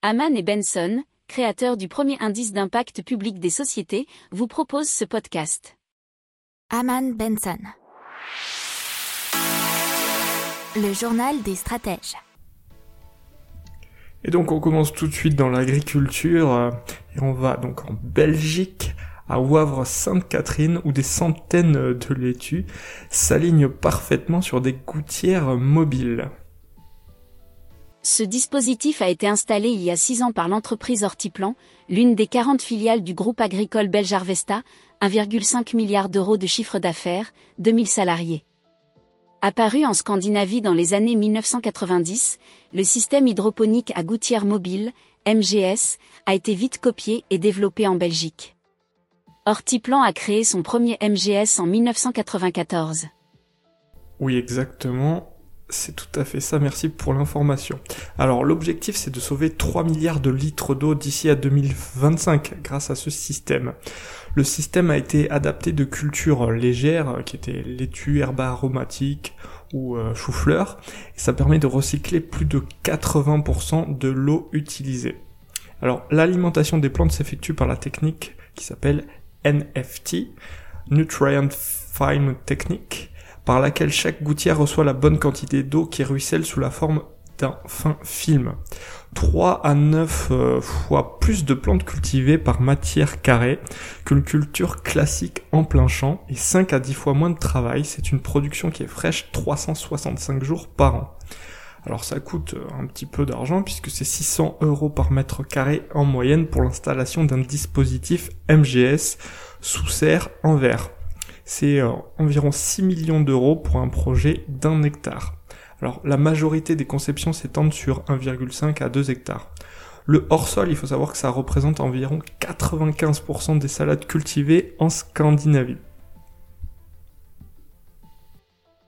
Haman et Benson, créateurs du premier indice d'impact public des sociétés, vous proposent ce podcast. Haman Benson. Le journal des stratèges. Et donc on commence tout de suite dans l'agriculture euh, et on va donc en Belgique à Wavre-Sainte-Catherine où des centaines de laitues s'alignent parfaitement sur des gouttières mobiles. Ce dispositif a été installé il y a six ans par l'entreprise Hortiplan, l'une des 40 filiales du groupe agricole belge Arvesta, 1,5 milliard d'euros de chiffre d'affaires, 2000 salariés. Apparu en Scandinavie dans les années 1990, le système hydroponique à gouttière mobile, MGS, a été vite copié et développé en Belgique. Hortiplan a créé son premier MGS en 1994. Oui, exactement. C'est tout à fait ça, merci pour l'information. Alors l'objectif c'est de sauver 3 milliards de litres d'eau d'ici à 2025 grâce à ce système. Le système a été adapté de cultures légères qui étaient laitue, herbes aromatiques ou euh, chou-fleur ça permet de recycler plus de 80% de l'eau utilisée. Alors l'alimentation des plantes s'effectue par la technique qui s'appelle NFT, Nutrient Fine Technique, par laquelle chaque gouttière reçoit la bonne quantité d'eau qui ruisselle sous la forme d'un fin film. 3 à 9 euh, fois plus de plantes cultivées par matière carrée qu'une culture classique en plein champ et 5 à 10 fois moins de travail. C'est une production qui est fraîche 365 jours par an. Alors ça coûte un petit peu d'argent puisque c'est 600 euros par mètre carré en moyenne pour l'installation d'un dispositif MGS sous serre en verre c'est euh, environ 6 millions d'euros pour un projet d'un hectare. Alors la majorité des conceptions s'étendent sur 1,5 à 2 hectares. Le hors-sol, il faut savoir que ça représente environ 95% des salades cultivées en Scandinavie.